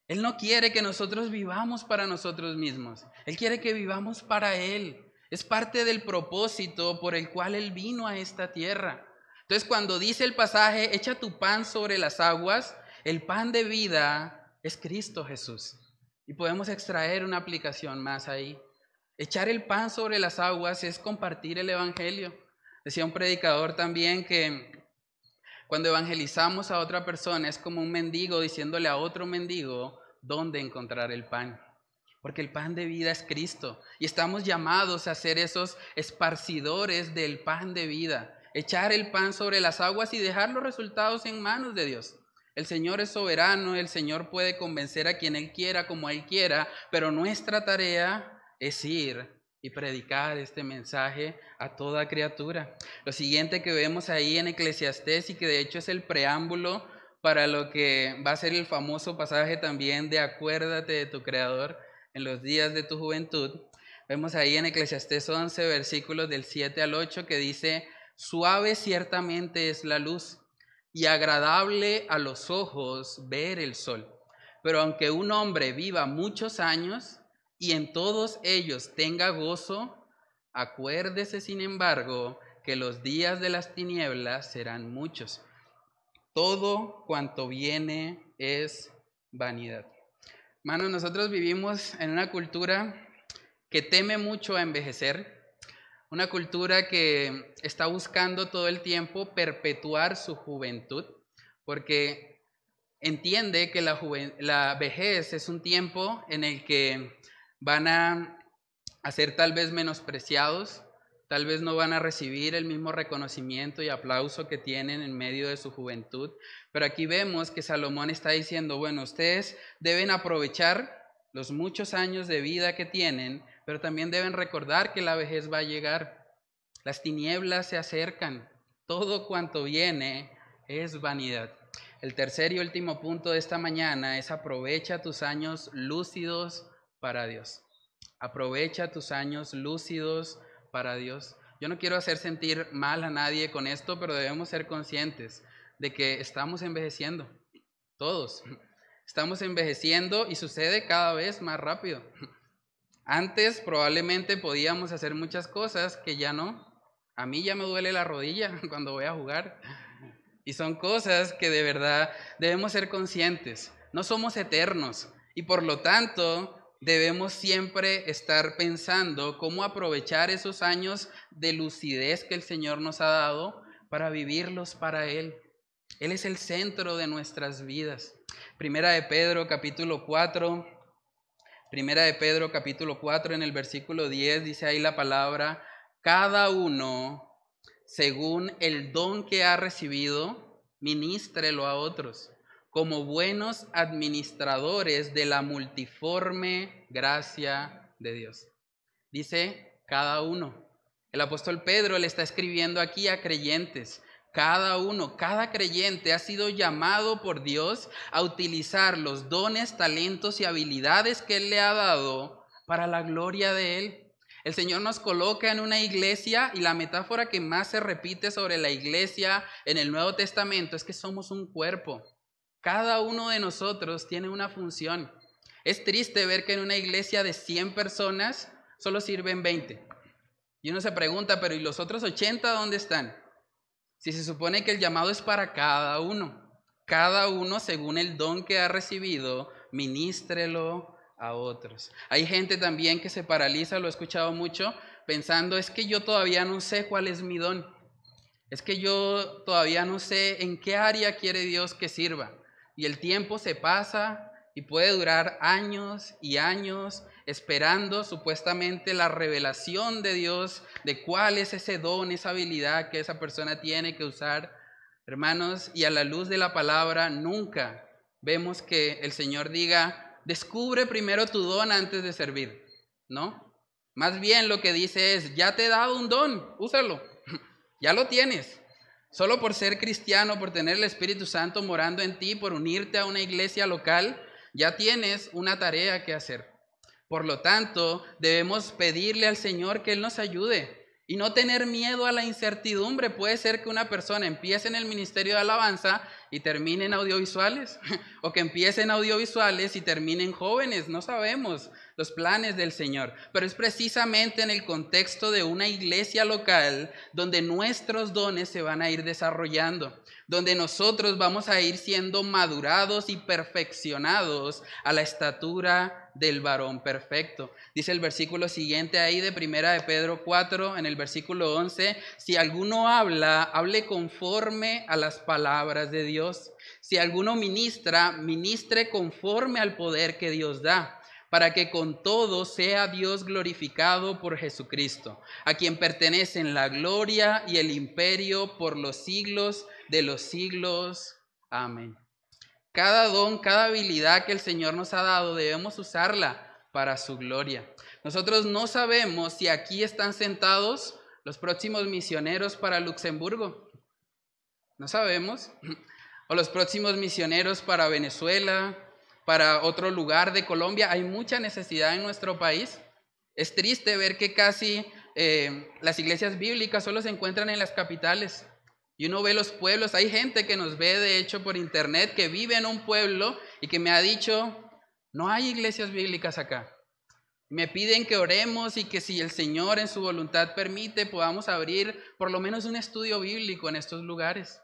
Él no quiere que nosotros vivamos para nosotros mismos. Él quiere que vivamos para Él. Es parte del propósito por el cual Él vino a esta tierra. Entonces, cuando dice el pasaje, echa tu pan sobre las aguas, el pan de vida es Cristo Jesús. Y podemos extraer una aplicación más ahí. Echar el pan sobre las aguas es compartir el Evangelio. Decía un predicador también que cuando evangelizamos a otra persona es como un mendigo diciéndole a otro mendigo dónde encontrar el pan. porque el pan de vida es Cristo y estamos llamados a ser esos esparcidores del pan de vida, echar el pan sobre las aguas y dejar los resultados en manos de Dios. El Señor es soberano, el Señor puede convencer a quien Él quiera como Él quiera, pero nuestra tarea es ir y predicar este mensaje a toda criatura. Lo siguiente que vemos ahí en Eclesiastés y que de hecho es el preámbulo para lo que va a ser el famoso pasaje también de acuérdate de tu Creador en los días de tu juventud. Vemos ahí en Eclesiastés 11, versículos del 7 al 8, que dice, suave ciertamente es la luz y agradable a los ojos ver el sol. Pero aunque un hombre viva muchos años y en todos ellos tenga gozo, acuérdese sin embargo que los días de las tinieblas serán muchos. Todo cuanto viene es vanidad. Hermanos, nosotros vivimos en una cultura que teme mucho a envejecer, una cultura que está buscando todo el tiempo perpetuar su juventud, porque entiende que la vejez es un tiempo en el que van a, ser tal vez menospreciados, Tal vez no van a recibir el mismo reconocimiento y aplauso que tienen en medio de su juventud. Pero aquí vemos que Salomón está diciendo, bueno, ustedes deben aprovechar los muchos años de vida que tienen, pero también deben recordar que la vejez va a llegar. Las tinieblas se acercan. Todo cuanto viene es vanidad. El tercer y último punto de esta mañana es aprovecha tus años lúcidos para Dios. Aprovecha tus años lúcidos para Dios. Yo no quiero hacer sentir mal a nadie con esto, pero debemos ser conscientes de que estamos envejeciendo, todos. Estamos envejeciendo y sucede cada vez más rápido. Antes probablemente podíamos hacer muchas cosas que ya no. A mí ya me duele la rodilla cuando voy a jugar. Y son cosas que de verdad debemos ser conscientes. No somos eternos y por lo tanto debemos siempre estar pensando cómo aprovechar esos años de lucidez que el Señor nos ha dado para vivirlos para Él. Él es el centro de nuestras vidas. Primera de Pedro capítulo 4, Primera de Pedro capítulo 4 en el versículo 10 dice ahí la palabra, cada uno según el don que ha recibido, ministrelo a otros como buenos administradores de la multiforme gracia de Dios. Dice cada uno. El apóstol Pedro le está escribiendo aquí a creyentes. Cada uno, cada creyente ha sido llamado por Dios a utilizar los dones, talentos y habilidades que Él le ha dado para la gloria de Él. El Señor nos coloca en una iglesia y la metáfora que más se repite sobre la iglesia en el Nuevo Testamento es que somos un cuerpo. Cada uno de nosotros tiene una función. Es triste ver que en una iglesia de 100 personas solo sirven 20. Y uno se pregunta, pero ¿y los otros 80 dónde están? Si se supone que el llamado es para cada uno. Cada uno, según el don que ha recibido, ministrelo a otros. Hay gente también que se paraliza, lo he escuchado mucho, pensando, es que yo todavía no sé cuál es mi don. Es que yo todavía no sé en qué área quiere Dios que sirva y el tiempo se pasa y puede durar años y años esperando supuestamente la revelación de Dios de cuál es ese don, esa habilidad que esa persona tiene que usar. Hermanos, y a la luz de la palabra nunca vemos que el Señor diga, descubre primero tu don antes de servir, ¿no? Más bien lo que dice es, ya te he dado un don, úsalo, ya lo tienes. Solo por ser cristiano, por tener el Espíritu Santo morando en ti, por unirte a una iglesia local, ya tienes una tarea que hacer. Por lo tanto, debemos pedirle al Señor que Él nos ayude y no tener miedo a la incertidumbre. Puede ser que una persona empiece en el ministerio de alabanza y termine en audiovisuales, o que empiece en audiovisuales y termine en jóvenes, no sabemos los planes del Señor. Pero es precisamente en el contexto de una iglesia local donde nuestros dones se van a ir desarrollando, donde nosotros vamos a ir siendo madurados y perfeccionados a la estatura del varón perfecto. Dice el versículo siguiente ahí de primera de Pedro 4 en el versículo 11, si alguno habla, hable conforme a las palabras de Dios. Si alguno ministra, ministre conforme al poder que Dios da para que con todo sea Dios glorificado por Jesucristo, a quien pertenecen la gloria y el imperio por los siglos de los siglos. Amén. Cada don, cada habilidad que el Señor nos ha dado, debemos usarla para su gloria. Nosotros no sabemos si aquí están sentados los próximos misioneros para Luxemburgo. No sabemos. O los próximos misioneros para Venezuela, para otro lugar de Colombia. Hay mucha necesidad en nuestro país. Es triste ver que casi eh, las iglesias bíblicas solo se encuentran en las capitales. Y uno ve los pueblos, hay gente que nos ve de hecho por internet que vive en un pueblo y que me ha dicho, no hay iglesias bíblicas acá. Me piden que oremos y que si el Señor en su voluntad permite podamos abrir por lo menos un estudio bíblico en estos lugares.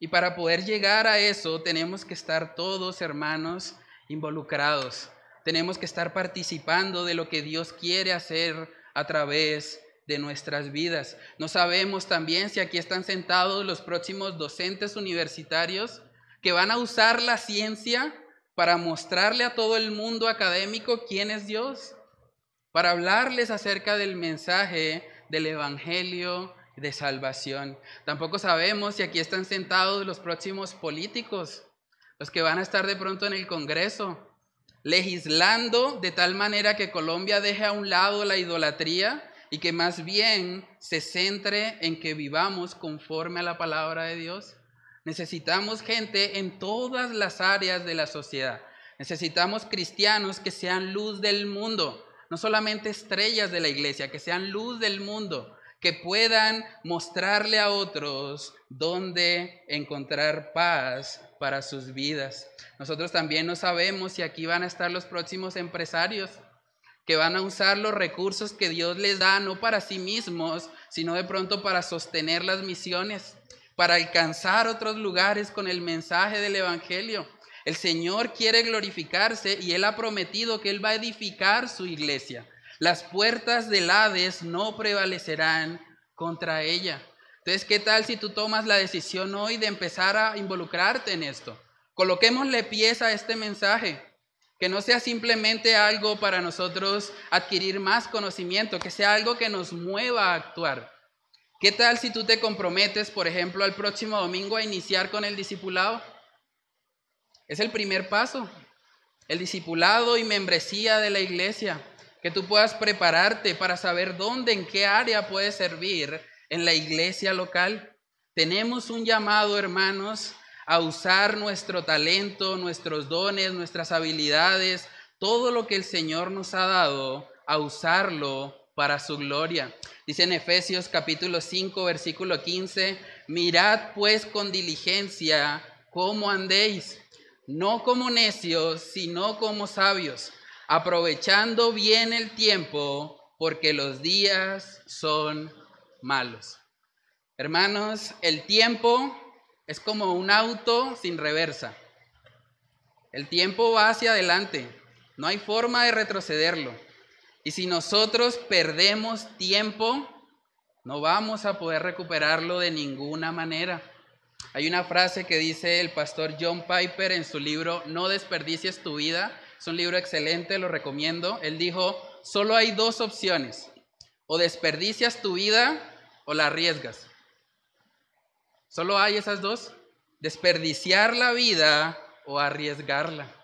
Y para poder llegar a eso tenemos que estar todos, hermanos, involucrados. Tenemos que estar participando de lo que Dios quiere hacer a través de nuestras vidas. No sabemos también si aquí están sentados los próximos docentes universitarios que van a usar la ciencia para mostrarle a todo el mundo académico quién es Dios, para hablarles acerca del mensaje del Evangelio de salvación. Tampoco sabemos si aquí están sentados los próximos políticos, los que van a estar de pronto en el Congreso, legislando de tal manera que Colombia deje a un lado la idolatría y que más bien se centre en que vivamos conforme a la palabra de Dios. Necesitamos gente en todas las áreas de la sociedad. Necesitamos cristianos que sean luz del mundo, no solamente estrellas de la iglesia, que sean luz del mundo, que puedan mostrarle a otros dónde encontrar paz para sus vidas. Nosotros también no sabemos si aquí van a estar los próximos empresarios que van a usar los recursos que Dios les da no para sí mismos, sino de pronto para sostener las misiones, para alcanzar otros lugares con el mensaje del Evangelio. El Señor quiere glorificarse y Él ha prometido que Él va a edificar su iglesia. Las puertas del Hades no prevalecerán contra ella. Entonces, ¿qué tal si tú tomas la decisión hoy de empezar a involucrarte en esto? Coloquémosle pieza a este mensaje, que no sea simplemente algo para nosotros adquirir más conocimiento, que sea algo que nos mueva a actuar. ¿Qué tal si tú te comprometes, por ejemplo, al próximo domingo a iniciar con el discipulado? Es el primer paso, el discipulado y membresía de la iglesia que tú puedas prepararte para saber dónde, en qué área puedes servir en la iglesia local. Tenemos un llamado, hermanos, a usar nuestro talento, nuestros dones, nuestras habilidades, todo lo que el Señor nos ha dado, a usarlo para su gloria. Dice en Efesios capítulo 5, versículo 15, mirad pues con diligencia cómo andéis, no como necios, sino como sabios aprovechando bien el tiempo, porque los días son malos. Hermanos, el tiempo es como un auto sin reversa. El tiempo va hacia adelante, no hay forma de retrocederlo. Y si nosotros perdemos tiempo, no vamos a poder recuperarlo de ninguna manera. Hay una frase que dice el pastor John Piper en su libro No desperdicies tu vida, es un libro excelente, lo recomiendo. Él dijo, solo hay dos opciones. O desperdicias tu vida o la arriesgas. Solo hay esas dos. Desperdiciar la vida o arriesgarla.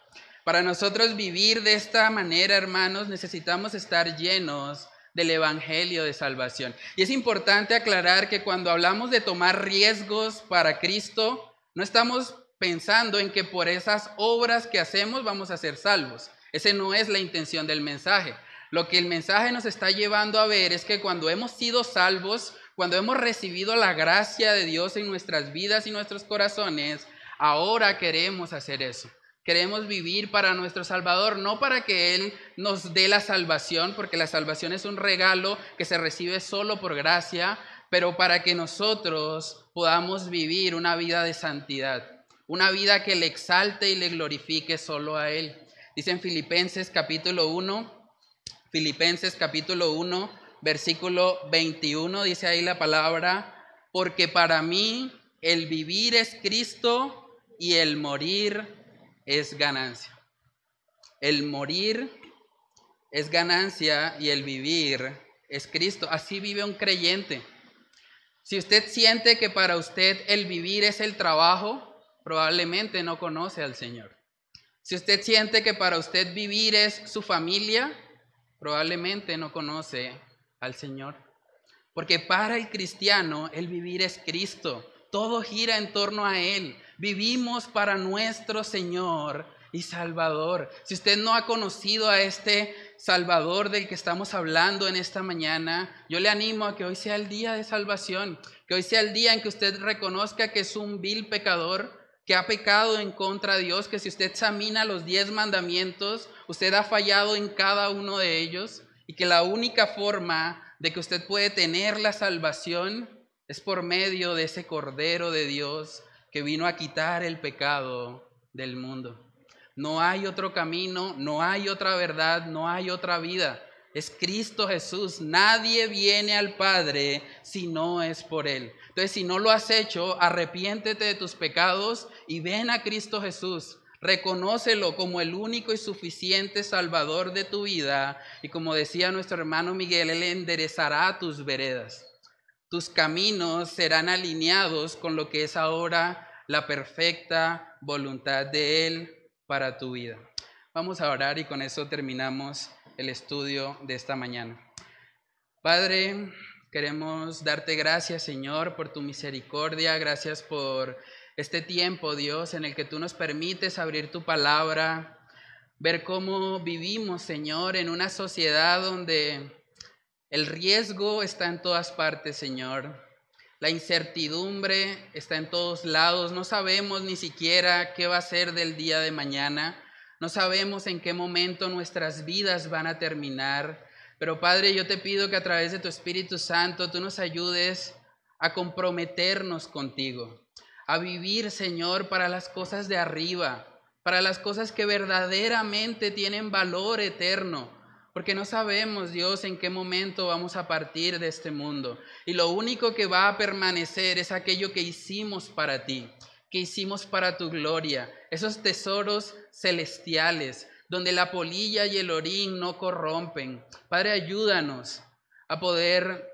Para nosotros vivir de esta manera, hermanos, necesitamos estar llenos del Evangelio de Salvación. Y es importante aclarar que cuando hablamos de tomar riesgos para Cristo, no estamos pensando en que por esas obras que hacemos vamos a ser salvos. Ese no es la intención del mensaje. Lo que el mensaje nos está llevando a ver es que cuando hemos sido salvos, cuando hemos recibido la gracia de Dios en nuestras vidas y nuestros corazones, ahora queremos hacer eso. Queremos vivir para nuestro Salvador, no para que Él nos dé la salvación, porque la salvación es un regalo que se recibe solo por gracia, pero para que nosotros podamos vivir una vida de santidad una vida que le exalte y le glorifique solo a Él. Dice en Filipenses capítulo 1, Filipenses capítulo 1, versículo 21, dice ahí la palabra, porque para mí el vivir es Cristo y el morir es ganancia. El morir es ganancia y el vivir es Cristo. Así vive un creyente. Si usted siente que para usted el vivir es el trabajo, probablemente no conoce al Señor. Si usted siente que para usted vivir es su familia, probablemente no conoce al Señor. Porque para el cristiano el vivir es Cristo. Todo gira en torno a Él. Vivimos para nuestro Señor y Salvador. Si usted no ha conocido a este Salvador del que estamos hablando en esta mañana, yo le animo a que hoy sea el día de salvación, que hoy sea el día en que usted reconozca que es un vil pecador, que ha pecado en contra de Dios, que si usted examina los diez mandamientos, usted ha fallado en cada uno de ellos y que la única forma de que usted puede tener la salvación es por medio de ese Cordero de Dios que vino a quitar el pecado del mundo. No hay otro camino, no hay otra verdad, no hay otra vida. Es Cristo Jesús. Nadie viene al Padre si no es por Él. Entonces, si no lo has hecho, arrepiéntete de tus pecados y ven a Cristo Jesús. Reconócelo como el único y suficiente Salvador de tu vida. Y como decía nuestro hermano Miguel, Él enderezará tus veredas. Tus caminos serán alineados con lo que es ahora la perfecta voluntad de Él para tu vida. Vamos a orar y con eso terminamos el estudio de esta mañana. Padre, Queremos darte gracias, Señor, por tu misericordia. Gracias por este tiempo, Dios, en el que tú nos permites abrir tu palabra, ver cómo vivimos, Señor, en una sociedad donde el riesgo está en todas partes, Señor. La incertidumbre está en todos lados. No sabemos ni siquiera qué va a ser del día de mañana. No sabemos en qué momento nuestras vidas van a terminar. Pero Padre, yo te pido que a través de tu Espíritu Santo tú nos ayudes a comprometernos contigo, a vivir, Señor, para las cosas de arriba, para las cosas que verdaderamente tienen valor eterno, porque no sabemos, Dios, en qué momento vamos a partir de este mundo. Y lo único que va a permanecer es aquello que hicimos para ti, que hicimos para tu gloria, esos tesoros celestiales, donde la polilla y el orín no corrompen. Padre, ayúdanos a poder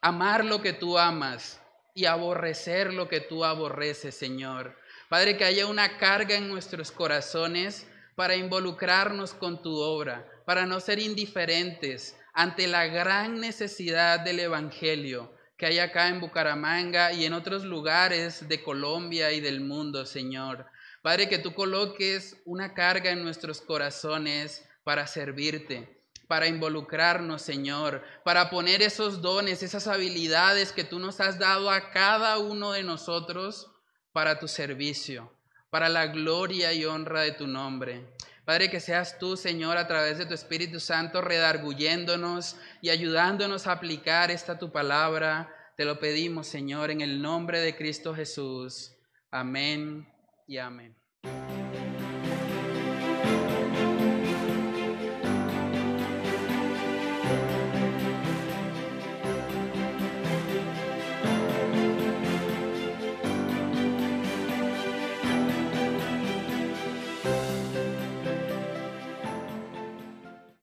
amar lo que tú amas y aborrecer lo que tú aborreces, Señor. Padre, que haya una carga en nuestros corazones para involucrarnos con tu obra, para no ser indiferentes ante la gran necesidad del Evangelio que hay acá en Bucaramanga y en otros lugares de Colombia y del mundo, Señor. Padre, que tú coloques una carga en nuestros corazones para servirte, para involucrarnos, Señor, para poner esos dones, esas habilidades que tú nos has dado a cada uno de nosotros para tu servicio, para la gloria y honra de tu nombre. Padre, que seas tú, Señor, a través de tu Espíritu Santo, redarguyéndonos y ayudándonos a aplicar esta tu palabra. Te lo pedimos, Señor, en el nombre de Cristo Jesús. Amén y amén.